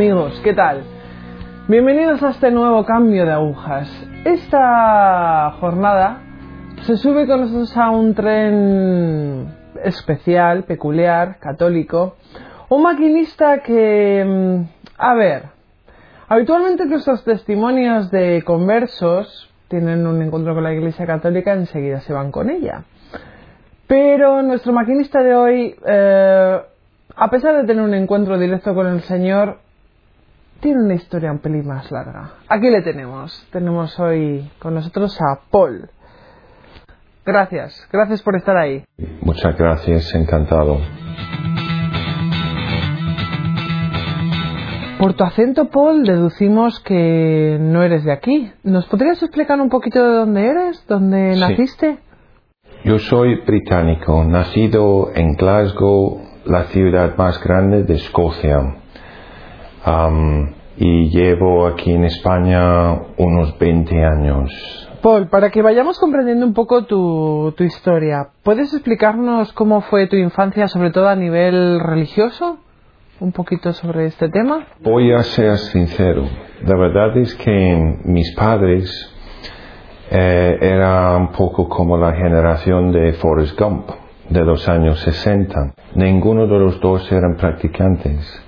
Amigos, ¿qué tal? Bienvenidos a este nuevo cambio de agujas. Esta jornada se sube con nosotros a un tren especial, peculiar, católico. Un maquinista que, mm, a ver, habitualmente nuestros testimonios de conversos tienen un encuentro con la Iglesia Católica, enseguida se van con ella. Pero nuestro maquinista de hoy, eh, a pesar de tener un encuentro directo con el Señor, tiene una historia un pelín más larga. Aquí le tenemos. Tenemos hoy con nosotros a Paul. Gracias, gracias por estar ahí. Muchas gracias, encantado. Por tu acento, Paul, deducimos que no eres de aquí. ¿Nos podrías explicar un poquito de dónde eres? ¿Dónde Sí. naciste? Yo soy británico, nacido en Glasgow, la ciudad más grande de Escocia. Am, y llevo aquí en España unos 20 años. Paul, para que vayamos comprendiendo un poco tu, tu historia, ¿puedes explicarnos cómo fue tu infancia, sobre todo a nivel religioso? Un poquito sobre este tema. Voy a ser sincero. La verdad es que mis padres eh, eran un poco como la generación de Forrest Gump de los años 60. Ninguno de los dos eran practicantes.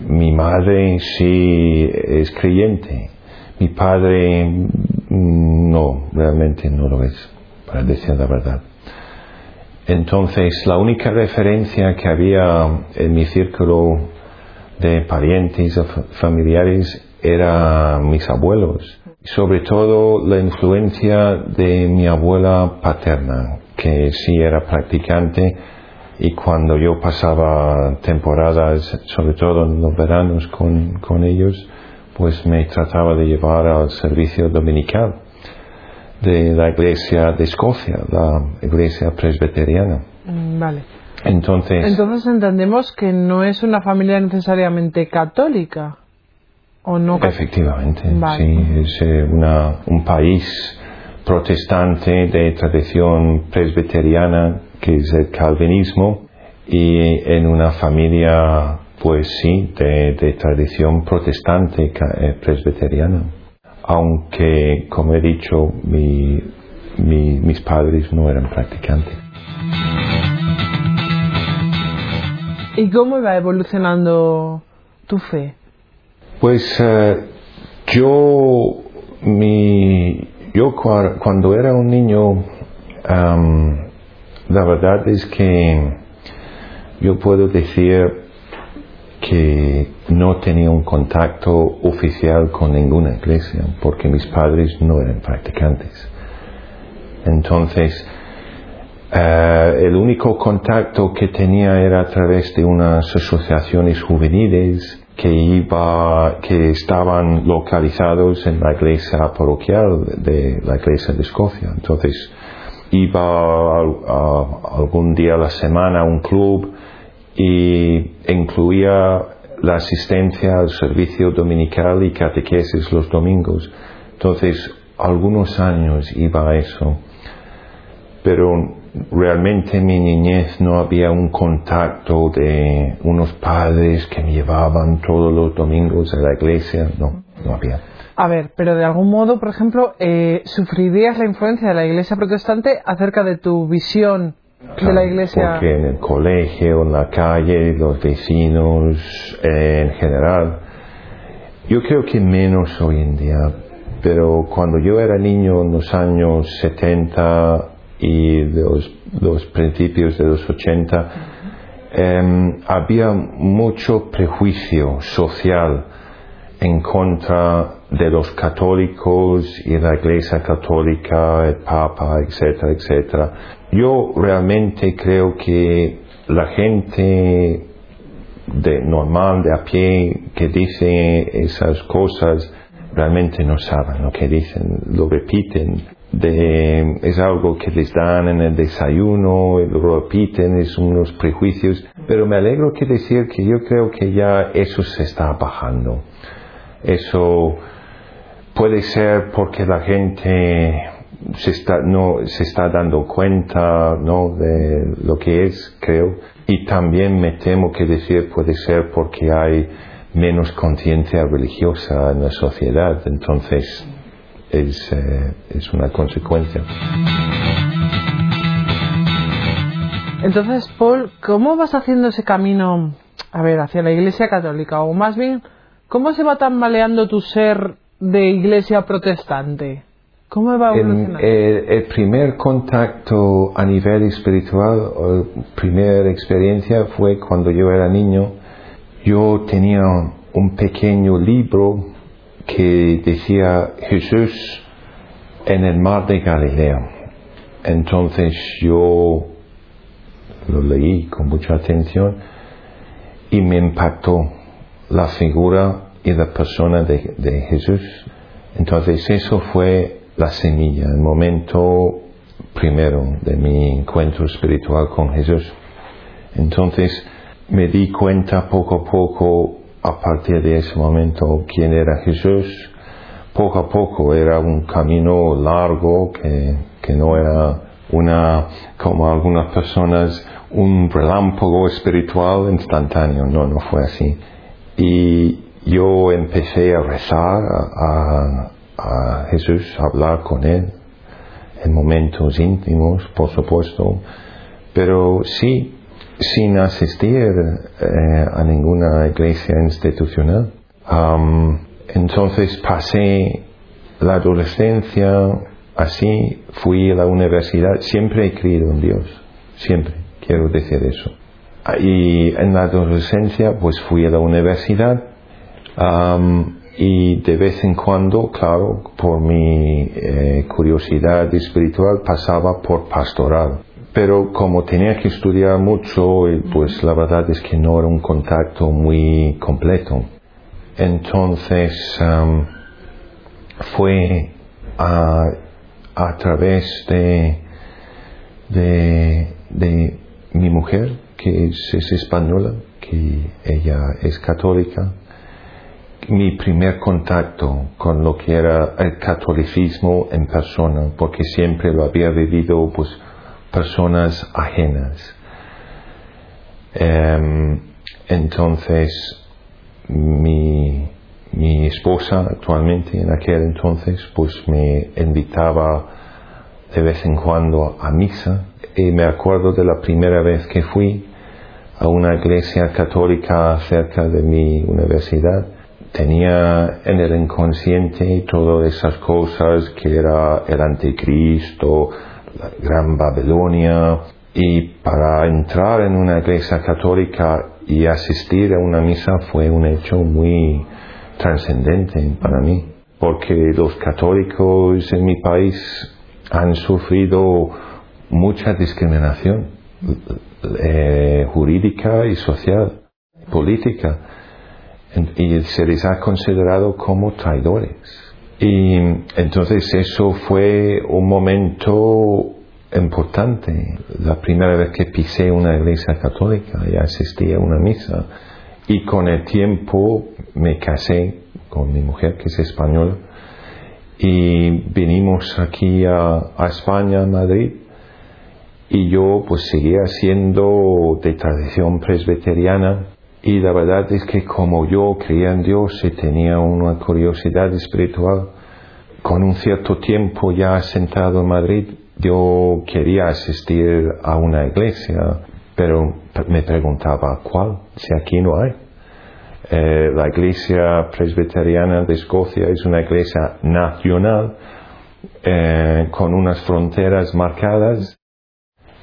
Mi madre sí es creyente. Mi padre mm, no, realmente no lo es, para decir la verdad. Entonces, la única referencia que había en mi círculo de parientes o fa- familiares era mis abuelos. Sobre todo la influencia de mi abuela paterna, que sí era practicante y cuando yo pasaba temporadas, sobre todo en los veranos con, con ellos, pues me trataba de llevar al servicio dominical de la iglesia de Escocia, la iglesia presbiteriana. Mm, Vale. Entonces, Entonces entendemos que no es una familia necesariamente católica. ¿O no? efectivamente, Vale. sí, es eh, una, un país protestante de tradición presbiteriana, que es el calvinismo, y en una familia, pues sí, de, de tradición protestante eh, presbiteriana. Aunque, como he dicho, mi- mi- mis padres no eran practicantes. ¿Y cómo va evolucionando tu fe? Pues eh, yo, mi, yo cua- cuando era un niño, la verdad es que yo puedo decir que no tenía un contacto oficial con ninguna iglesia porque mis padres no eran practicantes. Entonces, eh, el único contacto que tenía era a través de unas asociaciones juveniles que iba, que estaban localizados en la iglesia parroquial de la iglesia de Escocia. Entonces, iba a- algún día a la semana a un club y incluía la asistencia al servicio dominical y catequesis los domingos. Entonces, algunos años iba a eso pero realmente en mi niñez no había un contacto de unos padres que me llevaban todos los domingos a la iglesia, no, no había. A ver, pero de algún modo, por ejemplo, eh, ¿sufrirías la influencia de la iglesia protestante acerca de tu visión de la iglesia? Porque en el colegio, en la calle, los vecinos, eh, en general, yo creo que menos hoy en día, pero cuando yo era niño en los años 70 y los, los principios de los 80, em, había mucho prejuicio social en contra de los católicos y la iglesia católica, el papa, etcétera, etcétera. Yo realmente creo que la gente de normal, de a pie, que dice esas cosas, realmente no saben lo que dicen, lo repiten. Es algo que les dan en el desayuno, lo repiten, es unos prejuicios, pero me alegro que decir que yo creo que ya eso se está bajando. Eso puede ser porque la gente se está, no, se está dando cuenta ¿no? de lo que es, creo. Y también me temo que decir puede ser porque hay menos conciencia religiosa en la sociedad. Entonces, es, eh, es una consecuencia. Entonces, Paul, ¿cómo vas haciendo ese camino, a ver, hacia la Iglesia Católica? O más bien, ¿cómo se va tambaleando tu ser de Iglesia protestante? ¿Cómo va evolucionando? El, el, primer contacto a nivel espiritual, o primera experiencia fue cuando yo era niño. Yo tenía un pequeño libro que decía Jesús en el mar de Galilea. Entonces yo lo leí con mucha atención y me impactó la figura y la persona de, de Jesús. Entonces eso fue la semilla, el momento primero de mi encuentro espiritual con Jesús. Entonces me di cuenta poco a poco a partir de ese momento quién era Jesús. Poco a poco era un camino largo que, que no era una, como algunas personas, un relámpago espiritual instantáneo. No, no fue así. Y yo empecé a rezar a, Jesús, a hablar con Él en momentos íntimos, por supuesto, pero sí, sin asistir eh, a ninguna iglesia institucional. Um, entonces pasé la adolescencia así, fui a la universidad, siempre he creído en Dios, siempre, quiero decir eso. Y en la adolescencia pues fui a la universidad y de vez en cuando, claro, por mi eh, curiosidad espiritual pasaba por pastoral. Pero como tenía que estudiar mucho, pues la verdad es que no era un contacto muy completo. Entonces fue a, través de, de, mi mujer, que es, es española, que ella es católica, mi primer contacto con lo que era el catolicismo en persona, porque siempre lo había vivido pues personas ajenas. Um, entonces, mi, mi esposa actualmente en aquel entonces pues me invitaba de vez en cuando a misa y me acuerdo de la primera vez que fui a una iglesia católica cerca de mi universidad. Tenía en el inconsciente todas esas cosas que era el anticristo, la gran Babilonia, y para entrar en una iglesia católica y asistir a una misa fue un hecho muy trascendente para mí, porque los católicos en mi país han sufrido mucha discriminación eh, jurídica y social, política y se les ha considerado como traidores. Y entonces eso fue un momento importante. La primera vez que pisé una iglesia católica y asistí a una misa. Y con el tiempo me casé con mi mujer, que es española, y vinimos aquí a, a España, a Madrid, y yo pues seguía siendo de tradición presbiteriana y la verdad es que como yo creía en Dios y tenía una curiosidad espiritual, con un cierto tiempo ya sentado en Madrid, yo quería asistir a una iglesia, pero me preguntaba, ¿cuál? Si aquí no hay. Eh, la iglesia presbiteriana de Escocia es una iglesia nacional eh, con unas fronteras marcadas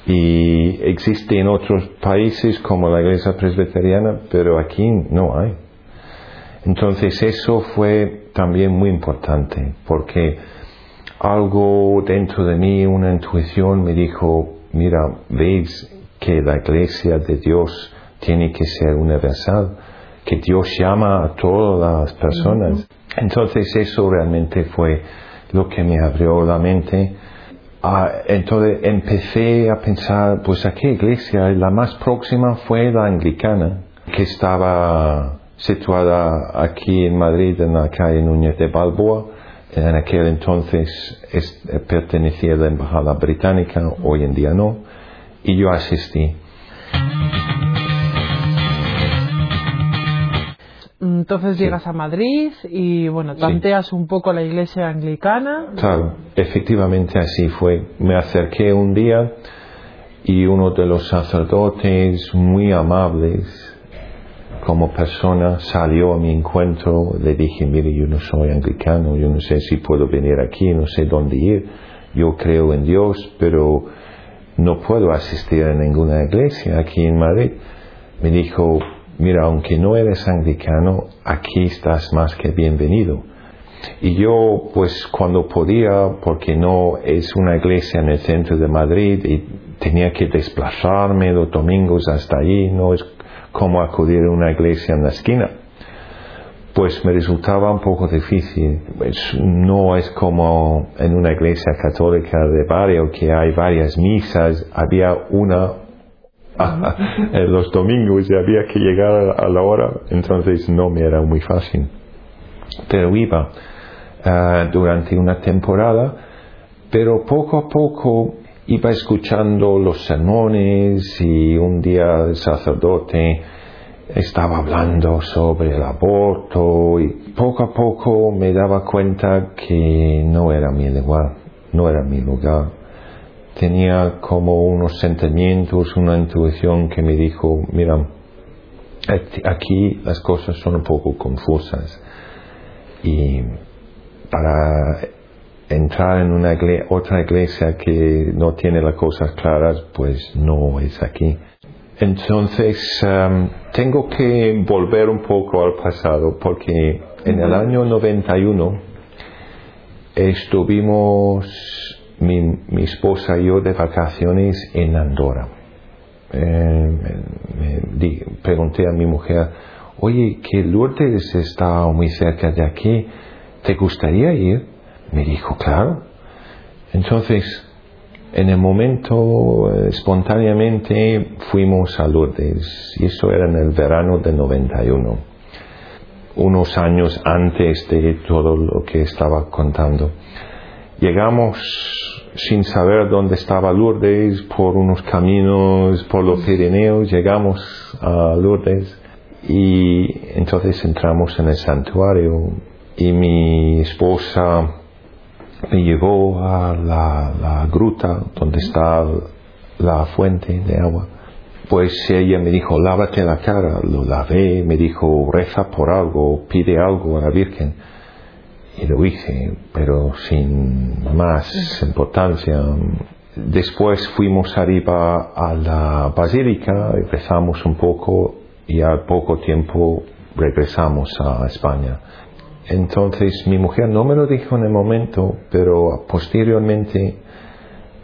y existe en otros países como la iglesia presbiteriana, pero aquí no hay. Entonces eso fue también muy importante porque algo dentro de mí, una intuición me dijo, mira, veis que la iglesia de Dios tiene que ser universal, que Dios llama a todas las personas. Entonces eso realmente fue lo que me abrió la mente Ah, entonces empecé a pensar, pues a qué iglesia, la más próxima fue la anglicana, que estaba situada aquí en Madrid, en la calle Núñez de Balboa. En aquel entonces eh, pertenecía a la embajada británica, hoy en día no, y yo asistí. Entonces llegas a Madrid y bueno, tanteas un poco la iglesia anglicana. Claro, efectivamente así fue. Me acerqué un día y uno de los sacerdotes muy amables como persona salió a mi encuentro, le dije, mire, yo no soy anglicano, yo no sé si puedo venir aquí, no sé dónde ir, yo creo en Dios, pero no puedo asistir a ninguna iglesia aquí en Madrid. Me dijo, mira, aunque no eres anglicano, aquí estás más que bienvenido. Y yo, pues cuando podía, porque no es una iglesia en el centro de Madrid y tenía que desplazarme los domingos hasta allí, no es como acudir a una iglesia en la esquina. Pues me resultaba un poco difícil. Pues no es como en una iglesia católica de barrio que hay varias misas. Había una los domingos y había que llegar a la hora, entonces no me era muy fácil. Pero iba ah, durante una temporada, pero poco a poco iba escuchando los sermones y un día el sacerdote estaba hablando sobre el aborto y poco a poco me daba cuenta que no era mi lugar, no era mi lugar. Tenía como unos sentimientos, una intuición que me dijo, mira, aquí las cosas son un poco confusas y para entrar en una otra iglesia que no tiene las cosas claras, pues no es aquí. Entonces, um, tengo que volver un poco al pasado porque en el año 91 estuvimos mi, mi esposa y yo de vacaciones en Andorra. Eh, me, pregunté a mi mujer, oye, que Lourdes está muy cerca de aquí, ¿te gustaría ir? Me dijo, claro. Entonces, en el momento, eh, espontáneamente, fuimos a Lourdes, y eso era en el verano de 91, unos años antes de todo lo que estaba contando. Llegamos sin saber dónde estaba Lourdes, por unos caminos por los Pirineos, llegamos a Lourdes y entonces entramos en el santuario y mi esposa me llevó a la, gruta donde está la fuente de agua. Pues ella me dijo, lávate la cara, lo lavé, me dijo, reza por algo, pide algo a la Virgen. Y lo hice, pero sin más importancia. Después fuimos arriba a la basílica, rezamos un poco y al poco tiempo regresamos a España. Entonces mi mujer no me lo dijo en el momento, pero posteriormente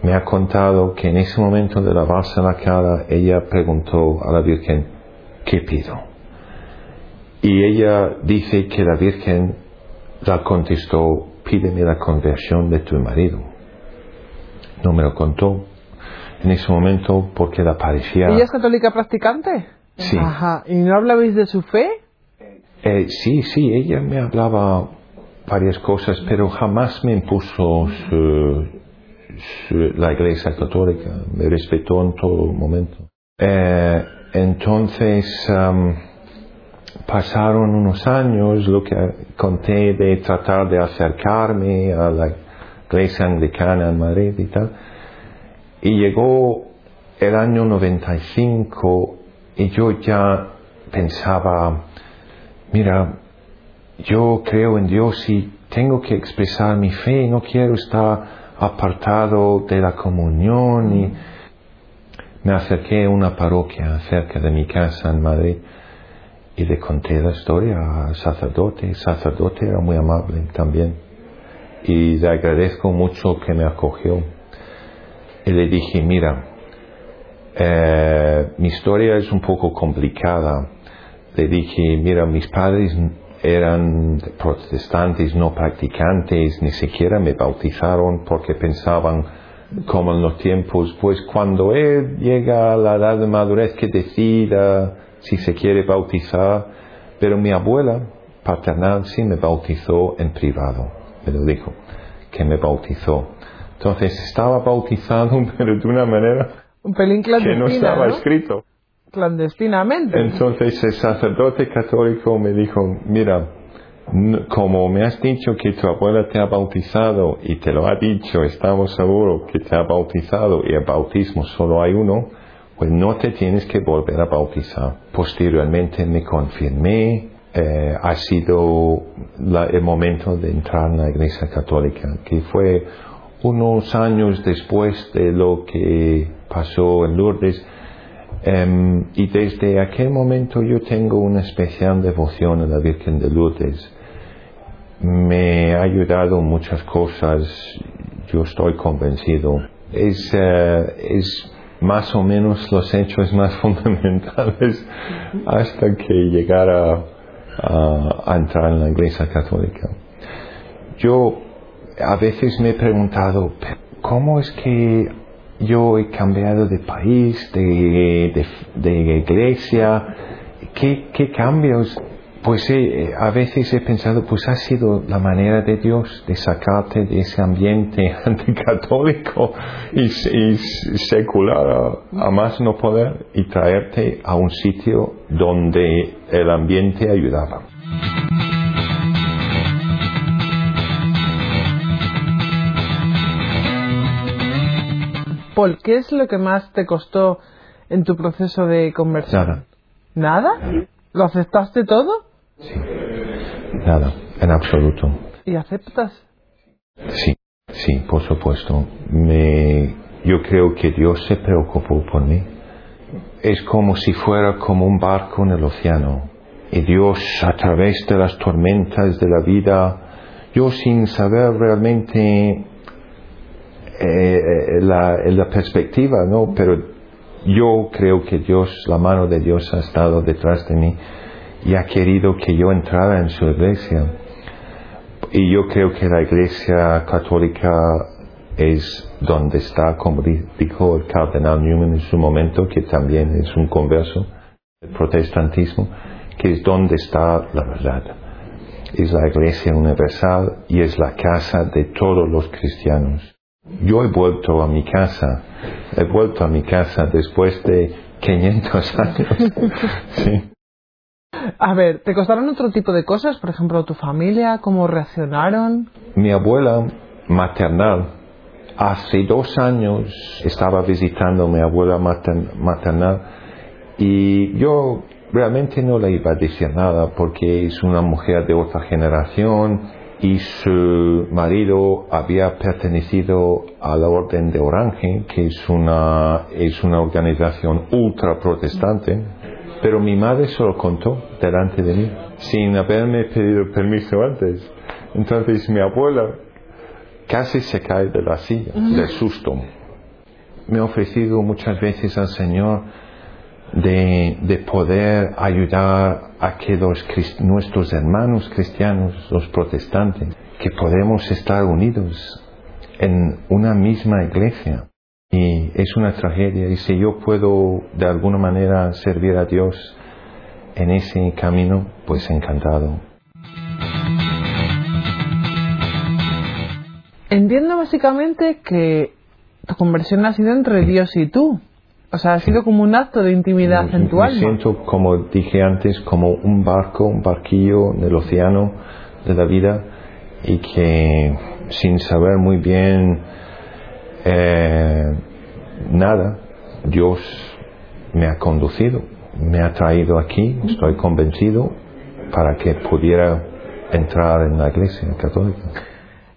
me ha contado que en ese momento de lavarse la cara, ella preguntó a la Virgen, ¿qué pido? Y ella dice que la Virgen la contestó, pídeme la conversión de tu marido. No me lo contó en ese momento porque la parecía... ¿Ella es católica practicante? Sí. Ajá. ¿Y no hablabais de su fe? Eh, sí, sí, ella me hablaba varias cosas, pero jamás me impuso la iglesia católica, me respetó en todo momento. Eh, entonces, pasaron unos años, lo que conté de tratar de acercarme a la iglesia anglicana en Madrid y tal, y llegó el año 95 y yo ya pensaba, mira, yo creo en Dios y tengo que expresar mi fe, no quiero estar apartado de la comunión y me acerqué a una parroquia cerca de mi casa en Madrid y le conté la historia al sacerdote. El sacerdote era muy amable también y le agradezco mucho que me acogió. Y le dije, mira, eh, mi historia es un poco complicada le dije, mira, mis padres eran protestantes no practicantes, ni siquiera me bautizaron porque pensaban, como en los tiempos, pues cuando él llega a la edad de madurez que decida si se quiere bautizar, pero mi abuela paternal sí me bautizó en privado, me lo dijo, que me bautizó. Entonces estaba bautizado, pero de una manera Un pelín que no estaba escrito. clandestinamente. Entonces el sacerdote católico me dijo, mira, como me has dicho que tu abuela te ha bautizado y te lo ha dicho, estamos seguros que te ha bautizado y el bautismo solo hay uno, pues no te tienes que volver a bautizar. Posteriormente me confirmé, eh, ha sido la- el momento de entrar en la iglesia católica, que fue unos años después de lo que pasó en Lourdes. Em, y desde aquel momento yo tengo una especial devoción a la Virgen de Lourdes. Me ha ayudado en muchas cosas, yo estoy convencido. Es, eh, es más o menos los hechos más fundamentales hasta que llegara a, entrar en la Iglesia Católica. Yo a veces me he preguntado, "Pero ¿cómo es que yo he cambiado de país, de, de, de iglesia? ¿Qué, qué cambios? Pues eh, a veces he pensado, pues ha sido la manera de Dios de sacarte de ese ambiente anticatólico y, y secular a, a más no poder y traerte a un sitio donde el ambiente ayudaba. Paul, ¿qué es lo que más te costó en tu proceso de conversión? Nada. ¿Nada? ¿Lo aceptaste todo? Sí. Nada, en absoluto. ¿Y aceptas? Sí, sí, por supuesto. Me, yo creo que Dios se preocupó por mí. Es como si fuera como un barco en el océano. Y Dios a través de las tormentas de la vida, yo sin saber realmente eh, la, la perspectiva, ¿no? Pero yo creo que Dios, la mano de Dios ha estado detrás de mí y ha querido que yo entrara en su iglesia. Y yo creo que la iglesia católica es donde está, como di- dijo el cardenal Newman en su momento, que también es un converso del protestantismo, que es donde está la verdad. Es la iglesia universal y es la casa de todos los cristianos. Yo he vuelto a mi casa, he vuelto a mi casa después de 500 años. sí. A ver, ¿te costaron otro tipo de cosas? Por ejemplo, tu familia, cómo reaccionaron. Mi abuela maternal, hace dos años estaba visitando a mi abuela mater- maternal y yo realmente no le iba a decir nada porque es una mujer de otra generación y su marido había pertenecido a la Orden de Orange, que es una, es una organización ultra protestante, pero mi madre se lo contó delante de mí, sin haberme pedido permiso antes. Entonces mi abuela casi se cae de la silla, del susto. Me he ofrecido muchas veces al Señor de, de poder ayudar a que los, nuestros hermanos cristianos, los protestantes, que podemos estar unidos en una misma iglesia. Y es una tragedia. Y si yo puedo de alguna manera servir a Dios en ese camino, pues encantado. Entiendo básicamente que tu conversión ha sido entre Dios y tú. O sea, ha sido como un acto de intimidad en tu Me alma. siento, como dije antes, como un barco, un barquillo en el océano de la vida y que sin saber muy bien eh, nada, Dios me ha conducido, me ha traído aquí, estoy convencido para que pudiera entrar en la iglesia católica.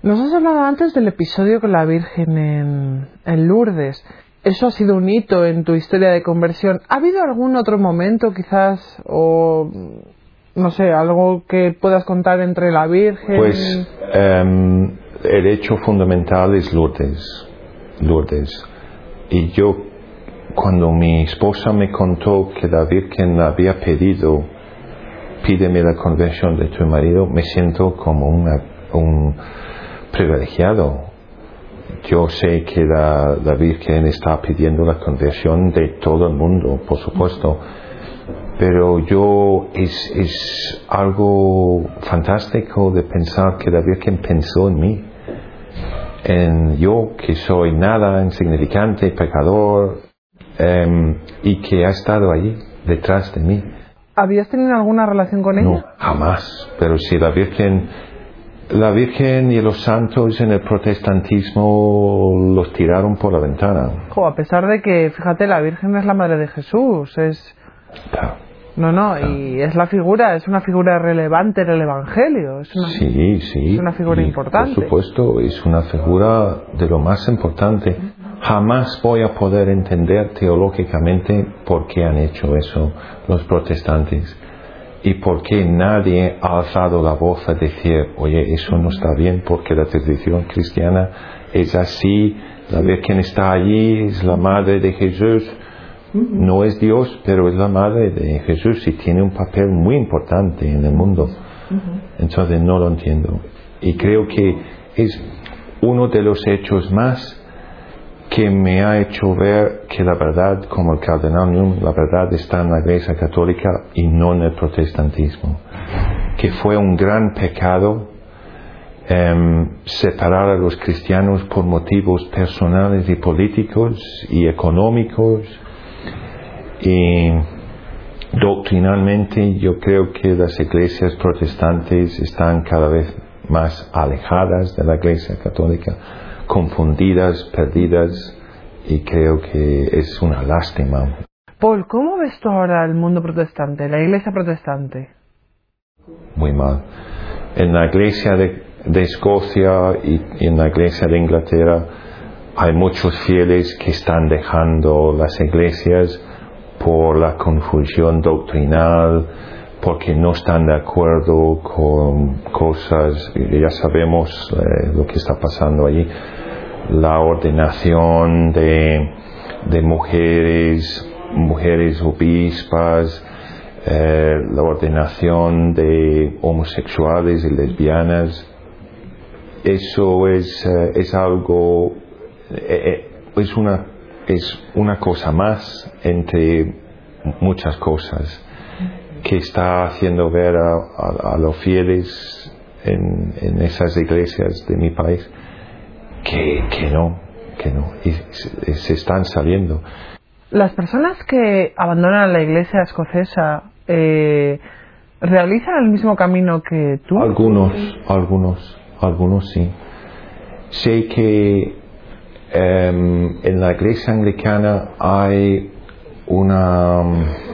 Nos has hablado antes del episodio con la Virgen en, en Lourdes. Eso ha sido un hito en tu historia de conversión. ¿Ha habido algún otro momento quizás o no sé, algo que puedas contar entre la Virgen? Pues em, el hecho fundamental es Lourdes. Lourdes. Y yo, cuando mi esposa me contó que la Virgen había pedido, pídeme la conversión de tu marido, me siento como un privilegiado. Yo sé que la, la Virgen está pidiendo la conversión de todo el mundo, por supuesto pero yo es, es algo fantástico de pensar que la Virgen pensó en mí, en yo que soy nada, insignificante, pecador, em, y que ha estado allí, detrás de mí. ¿Habías tenido alguna relación con ella? No, jamás. Pero si la Virgen, la Virgen y los santos en el protestantismo los tiraron por la ventana. Jo, a pesar de que, fíjate, la Virgen es la madre de Jesús, es... Claro. No, no, y es la figura, es una figura relevante en el Evangelio. Es una, Sí, sí. Es una figura importante. Por supuesto, es una figura de lo más importante. Jamás voy a poder entender teológicamente por qué han hecho eso los protestantes y por qué nadie ha alzado la voz a decir, oye, eso no está bien porque la tradición cristiana es así, la Virgen está allí, es la madre de Jesús. No es Dios, pero es la madre de Jesús y tiene un papel muy importante en el mundo. Entonces no lo entiendo. Y creo que es uno de los hechos más que me ha hecho ver que la verdad, como el cardenal Newman, la verdad está en la Iglesia Católica y no en el protestantismo. Que fue un gran pecado em, separar a los cristianos por motivos personales y políticos y económicos. Y doctrinalmente yo creo que las iglesias protestantes están cada vez más alejadas de la iglesia católica, confundidas, perdidas, y creo que es una lástima. Paul, ¿cómo ves tú ahora el mundo protestante, la iglesia protestante? Muy mal. En la iglesia de, de Escocia y, y en la iglesia de Inglaterra hay muchos fieles que están dejando las iglesias por la confusión doctrinal, porque no están de acuerdo con cosas, ya sabemos eh, lo que está pasando allí, la ordenación de, de mujeres, mujeres obispas, eh, la ordenación de homosexuales y lesbianas, eso es, eh, es algo, es, una, es una cosa más entre muchas cosas que está haciendo ver a, a- a los fieles en, en esas iglesias de mi país que, que no, que no, y se, se están saliendo. Las personas que abandonan la iglesia escocesa eh, realizan el mismo camino que tú. Algunos, algunos, algunos sí. Sé que em, en la iglesia anglicana hay una,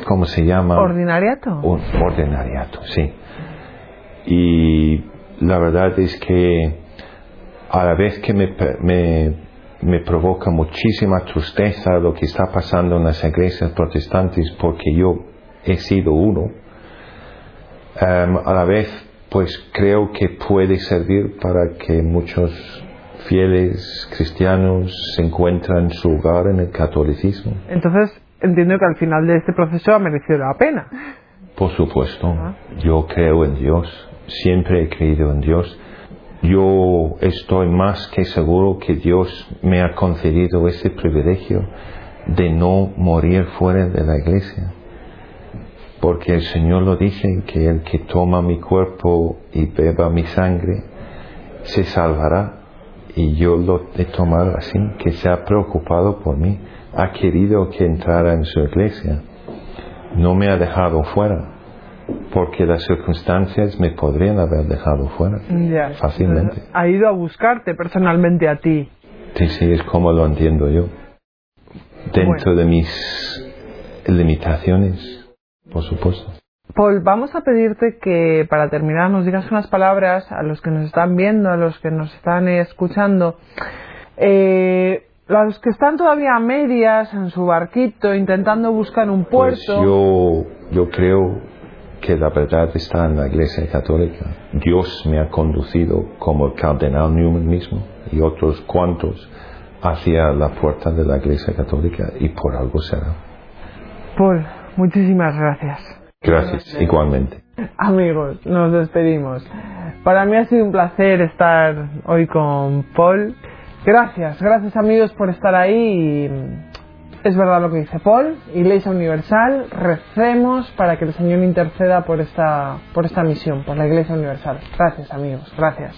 ¿cómo se llama? ¿Ordinariato? Un ordinariato, sí. Y la verdad es que a la vez que me, me, me provoca muchísima tristeza lo que está pasando en las iglesias protestantes porque yo he sido uno, em, a la vez pues creo que puede servir para que muchos fieles cristianos se encuentran su lugar en el catolicismo. Entonces entiendo que al final de este proceso ha merecido la pena. Por supuesto, yo creo en Dios, siempre he creído en Dios. Yo estoy más que seguro que Dios me ha concedido ese privilegio de no morir fuera de la iglesia. Porque el Señor lo dice, que el que toma mi cuerpo y beba mi sangre, se salvará. Y yo lo he tomado así, que se ha preocupado por mí, ha querido que entrara en su iglesia no me ha dejado fuera, porque las circunstancias me podrían haber dejado fuera fácilmente. Ha ido a buscarte personalmente a ti. Sí, sí, es como lo entiendo yo. Dentro de mis limitaciones, por supuesto. Paul, vamos a pedirte que para terminar nos digas unas palabras a los que nos están viendo, a los que nos están escuchando. Eh, los que están todavía a medias en su barquito intentando buscar un Pues puerto. yo, yo creo que la verdad está en la Iglesia Católica. Dios me ha conducido, como el cardenal Newman mismo y otros cuantos, hacia la puerta de la Iglesia Católica y por algo será. Paul, muchísimas gracias. Gracias, igualmente. Amigos, nos despedimos. Para mí ha sido un placer estar hoy con Paul. Gracias, gracias amigos por estar ahí. Y es verdad lo que dice Paul, Iglesia Universal, recemos para que el Señor interceda por esta, por esta misión, por la Iglesia Universal. Gracias amigos, gracias.